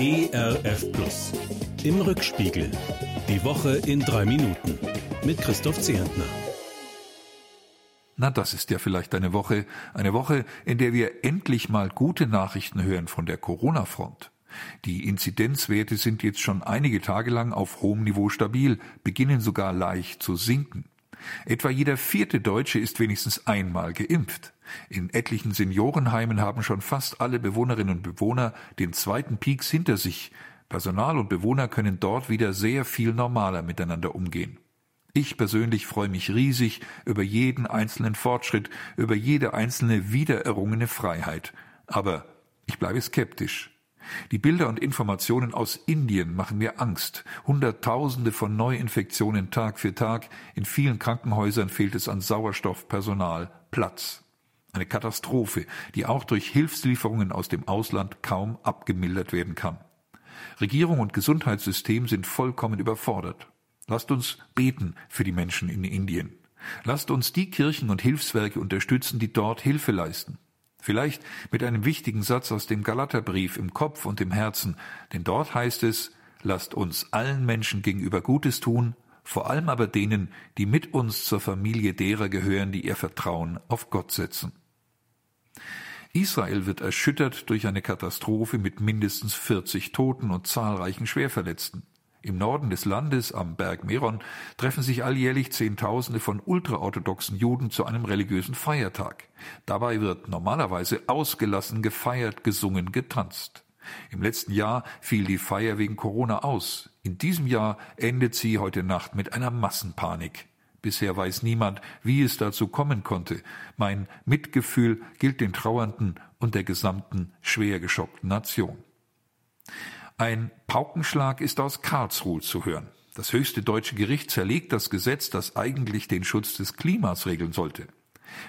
ERF Plus. Im Rückspiegel. Die Woche in drei Minuten. Mit Christoph Zehentner. Na, das ist ja vielleicht eine Woche, eine Woche, in der wir endlich mal gute Nachrichten hören von der Corona-Front. Die Inzidenzwerte sind jetzt schon einige Tage lang auf hohem Niveau stabil, beginnen sogar leicht zu sinken. Etwa jeder vierte Deutsche ist wenigstens einmal geimpft. In etlichen Seniorenheimen haben schon fast alle Bewohnerinnen und Bewohner den zweiten Peaks hinter sich. Personal und Bewohner können dort wieder sehr viel normaler miteinander umgehen. Ich persönlich freue mich riesig über jeden einzelnen Fortschritt, über jede einzelne wiedererrungene Freiheit. Aber ich bleibe skeptisch. Die Bilder und Informationen aus Indien machen mir Angst. Hunderttausende von Neuinfektionen Tag für Tag. In vielen Krankenhäusern fehlt es an Sauerstoff, Personal, Platz. Eine Katastrophe, die auch durch Hilfslieferungen aus dem Ausland kaum abgemildert werden kann. Regierung und Gesundheitssystem sind vollkommen überfordert. Lasst uns beten für die Menschen in Indien. Lasst uns die Kirchen und Hilfswerke unterstützen, die dort Hilfe leisten. Vielleicht mit einem wichtigen Satz aus dem Galaterbrief im Kopf und im Herzen, denn dort heißt es, lasst uns allen Menschen gegenüber Gutes tun, vor allem aber denen, die mit uns zur Familie derer gehören, die ihr Vertrauen auf Gott setzen. Israel wird erschüttert durch eine Katastrophe mit mindestens 40 Toten und zahlreichen Schwerverletzten. Im Norden des Landes, am Berg Meron, treffen sich alljährlich Zehntausende von ultraorthodoxen Juden zu einem religiösen Feiertag. Dabei wird normalerweise ausgelassen gefeiert, gesungen, getanzt. Im letzten Jahr fiel die Feier wegen Corona aus. In diesem Jahr endet sie heute Nacht mit einer Massenpanik. Bisher weiß niemand, wie es dazu kommen konnte. Mein Mitgefühl gilt den Trauernden und der gesamten schwer geschockten Nation. Ein Paukenschlag ist aus Karlsruhe zu hören. Das höchste deutsche Gericht zerlegt das Gesetz, das eigentlich den Schutz des Klimas regeln sollte.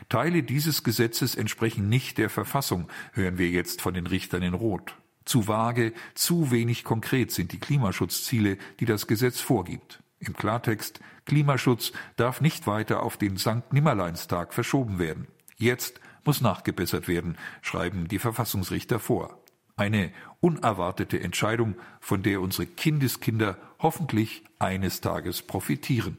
Teile dieses Gesetzes entsprechen nicht der Verfassung, hören wir jetzt von den Richtern in Rot. Zu vage, zu wenig konkret sind die Klimaschutzziele, die das Gesetz vorgibt. Im Klartext, Klimaschutz darf nicht weiter auf den Sankt Nimmerleinstag verschoben werden. Jetzt muss nachgebessert werden, schreiben die Verfassungsrichter vor. Eine unerwartete Entscheidung, von der unsere Kindeskinder hoffentlich eines Tages profitieren.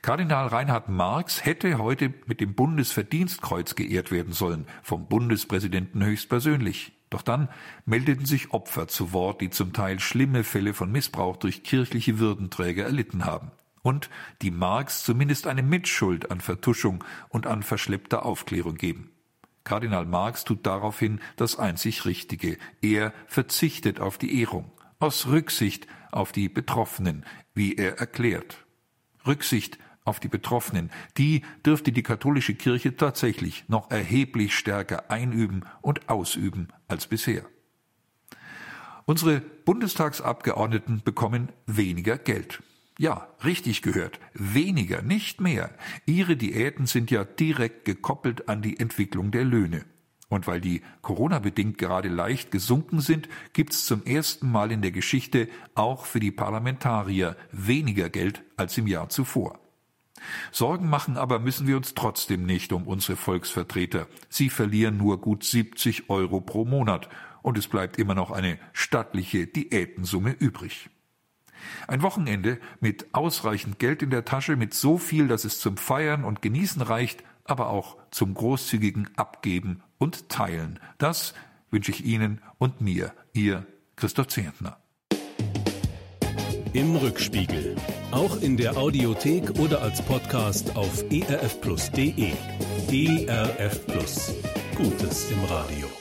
Kardinal Reinhard Marx hätte heute mit dem Bundesverdienstkreuz geehrt werden sollen, vom Bundespräsidenten höchstpersönlich. Doch dann meldeten sich Opfer zu Wort, die zum Teil schlimme Fälle von Missbrauch durch kirchliche Würdenträger erlitten haben. Und die Marx zumindest eine Mitschuld an Vertuschung und an verschleppter Aufklärung geben. Kardinal Marx tut daraufhin das einzig Richtige. Er verzichtet auf die Ehrung, aus Rücksicht auf die Betroffenen, wie er erklärt. Rücksicht auf die Betroffenen, die dürfte die katholische Kirche tatsächlich noch erheblich stärker einüben und ausüben als bisher. Unsere Bundestagsabgeordneten bekommen weniger Geld. Ja, richtig gehört. Weniger, nicht mehr. Ihre Diäten sind ja direkt gekoppelt an die Entwicklung der Löhne. Und weil die Corona-bedingt gerade leicht gesunken sind, gibt's zum ersten Mal in der Geschichte auch für die Parlamentarier weniger Geld als im Jahr zuvor. Sorgen machen aber müssen wir uns trotzdem nicht um unsere Volksvertreter. Sie verlieren nur gut 70 Euro pro Monat und es bleibt immer noch eine stattliche Diätensumme übrig. Ein Wochenende mit ausreichend Geld in der Tasche, mit so viel, dass es zum Feiern und Genießen reicht, aber auch zum großzügigen Abgeben und Teilen. Das wünsche ich Ihnen und mir, Ihr Christoph Zehntner. Im Rückspiegel. Auch in der Audiothek oder als Podcast auf erfplus.de. ERF Plus. Gutes im Radio.